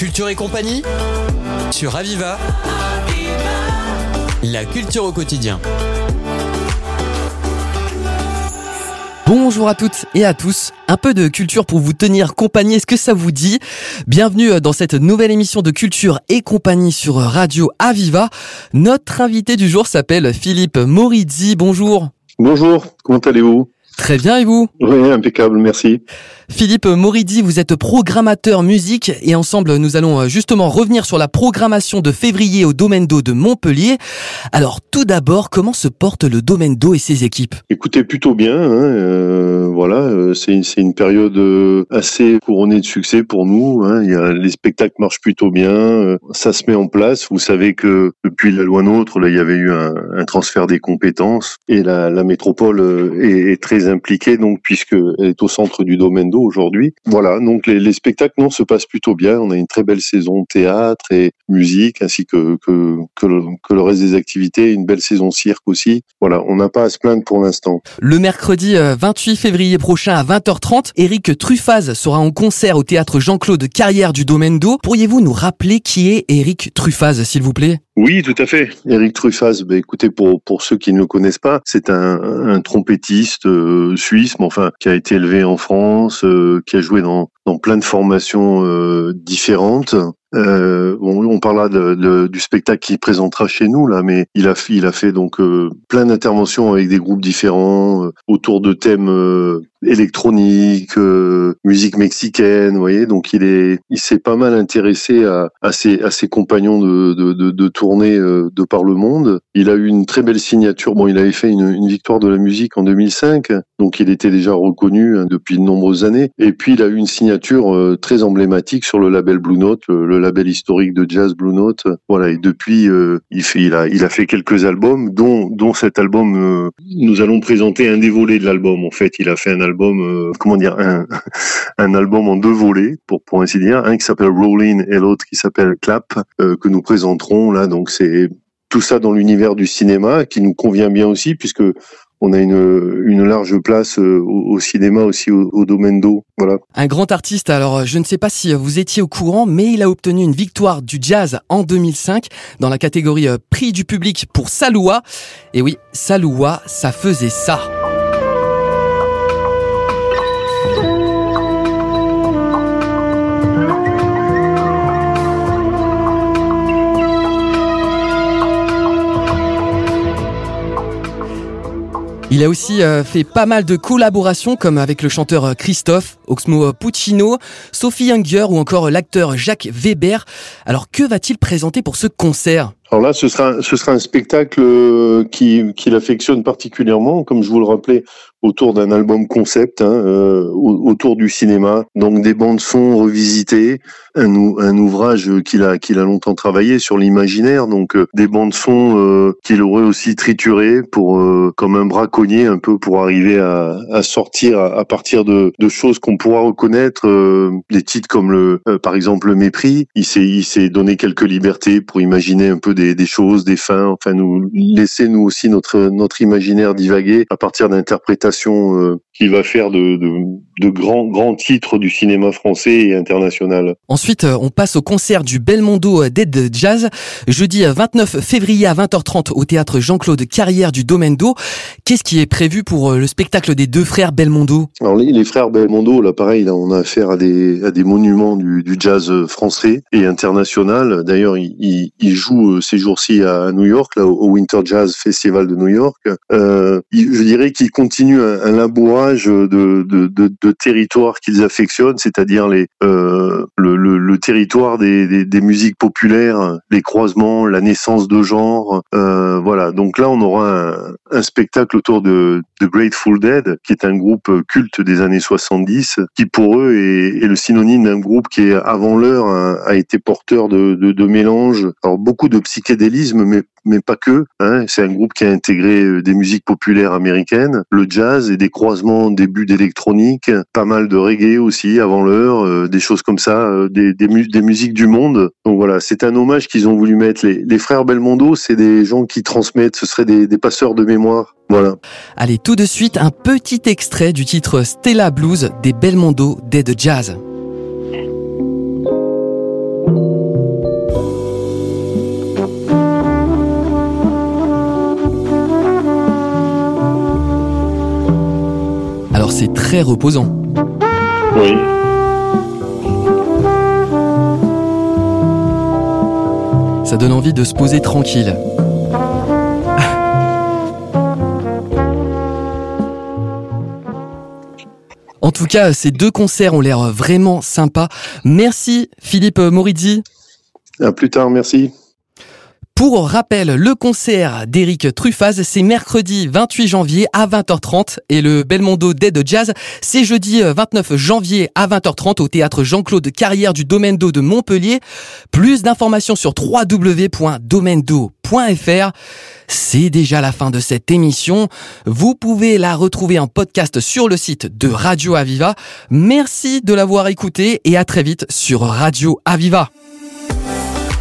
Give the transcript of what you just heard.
Culture et compagnie sur Aviva. La culture au quotidien. Bonjour à toutes et à tous. Un peu de culture pour vous tenir compagnie. Est-ce que ça vous dit? Bienvenue dans cette nouvelle émission de culture et compagnie sur Radio Aviva. Notre invité du jour s'appelle Philippe Morizzi. Bonjour. Bonjour, comment allez-vous? Très bien et vous? Oui, impeccable, merci. Philippe Moridi, vous êtes programmateur musique et ensemble nous allons euh, justement revenir sur la programmation de février au Domaine d'eau de Montpellier. Alors tout d'abord, comment se porte le Domaine d'eau et ses équipes? Écoutez, plutôt bien. Hein, euh, voilà, euh, c'est une, une période euh, assez couronnée de succès pour nous. Hein, y a, les spectacles marchent plutôt bien, ça se met en place. Vous savez que depuis la loi NOTRe, là, il y avait eu un, un transfert des compétences et la, la métropole est, est, très impliquée, donc puisque elle est au centre du Domaine d'eau aujourd'hui. Voilà, donc les, les, spectacles non se passent plutôt bien. On a une très belle saison théâtre et musique, ainsi que que, le, que le reste des activités, une belle saison cirque aussi. Voilà, on n'a pas à se plaindre pour l'instant. Le mercredi 28 février prochain à 20h30, Eric Truffaz sera en concert au théâtre Jean-Claude Carrière du Domaine d'eau. Pourriez-vous nous rappeler qui est Eric Truffaz, s'il vous plaît? Oui, tout à fait. Eric Truffaz, bah, écoutez, pour, pour ceux qui ne le connaissent pas, c'est un, un trompettiste euh, suisse, mais enfin, qui a été élevé en France, euh, qui a joué dans, dans plein de formations euh, différentes. Euh, on parlera de, de, du spectacle qu'il présentera chez nous là, mais il a il a fait donc euh, plein d'interventions avec des groupes différents euh, autour de thèmes euh, électroniques, euh, musique mexicaine, vous voyez. Donc il est il s'est pas mal intéressé à, à ses à ses compagnons de de, de, de tournée de par le monde. Il a eu une très belle signature. Bon, il avait fait une, une victoire de la musique en 2005, donc il était déjà reconnu hein, depuis de nombreuses années. Et puis il a eu une signature très emblématique sur le label Blue Note, le label historique de jazz Blue Note. Voilà, et depuis, euh, il, a, il a fait quelques albums, dont, dont cet album, euh, nous allons présenter un des volets de l'album. En fait, il a fait un album, euh, comment dire, un, un album en deux volets, pour, pour ainsi dire, un qui s'appelle Rolling et l'autre qui s'appelle Clap, que nous présenterons là. Donc c'est tout ça dans l'univers du cinéma qui nous convient bien aussi puisque on a une, une large place au, au cinéma aussi au, au, domaine d'eau. Voilà. Un grand artiste. Alors, je ne sais pas si vous étiez au courant, mais il a obtenu une victoire du jazz en 2005 dans la catégorie prix du public pour Saloua. Et oui, Saloua, ça faisait ça. Il a aussi euh, fait pas mal de collaborations comme avec le chanteur Christophe, Oxmo Puccino, Sophie Younger ou encore l'acteur Jacques Weber. Alors que va-t-il présenter pour ce concert? Alors là, ce sera, ce sera un spectacle qui, qui l'affectionne particulièrement, comme je vous le rappelais, autour d'un album concept, hein, euh, autour du cinéma, donc des bandes son revisitées, un, un ouvrage qu'il a qu'il a longtemps travaillé sur l'imaginaire, donc euh, des bandes son euh, qu'il aurait aussi triturées pour euh, comme un braconnier un peu pour arriver à, à sortir à, à, partir de, de choses qu'on pourra reconnaître, euh, des titres comme le par exemple le mépris. Il s'est il s'est donné quelques libertés pour imaginer un peu des, des choses, des fins, enfin nous laisser nous aussi notre notre imaginaire divaguer à partir d'interprétations qu'il va faire de, de, de, grands, grands titres du cinéma français et international. Ensuite, on passe au concert du Belmondo Dead Jazz, jeudi 29 février à 20h30 au théâtre Jean-Claude Carrière du Domaine d'eau. Qu'est-ce qui est prévu pour le spectacle des deux frères Belmondo? Alors les, les, frères Belmondo, là pareil, là, on a affaire à des, à des monuments du, du jazz français et international. D'ailleurs, ils, ils, jouent ces jours-ci à New York, là, au Winter Jazz Festival de New York. Euh, je dirais qu'ils continuent un, un labourage de, de, de, de territoires qu'ils affectionnent, c'est-à-dire euh, le, territoire des, musiques populaires, les croisements, la naissance de genre. Euh, voilà. Donc là, on aura un, spectacle autour de, de Grateful Dead, qui est un groupe culte des années 70, qui pour eux est, le synonyme d'un groupe qui, avant l'heure, a, a, été porteur de, de, de mélanges. Alors beaucoup de psychédélisme, mais mais pas que. Hein. C'est un groupe qui a intégré des musiques populaires américaines, le jazz et des croisements début d'électronique, pas mal de reggae aussi avant l'heure, euh, des choses comme ça, euh, des, des, des, musiques du monde. Donc voilà, c'est un hommage qu'ils ont voulu mettre. Les, frères Belmondo, c'est des gens qui transmettent, ce seraient des, des passeurs de mémoire. Voilà. Allez, tout de suite, un petit extrait du titre Stella Blues des Belmondo Dead Jazz. Très reposant. Oui. Ça donne envie de se poser tranquille. En tout cas, ces deux concerts ont l'air vraiment sympas. Merci Philippe Morizzi. À plus tard, merci. Pour rappel, le concert d'Eric Truffaz, c'est mercredi 28 janvier à 20h30 et le Belmondo Dead Jazz, c'est jeudi 29 janvier à 20h30 au théâtre Jean-Claude Carrière du Domaine d'eau de Montpellier. Plus d'informations sur www.domaine-d'eau.fr. C'est déjà la fin de cette émission. Vous pouvez la retrouver en podcast sur le site de Radio Aviva. Merci de l'avoir écouté et à très vite sur Radio Aviva.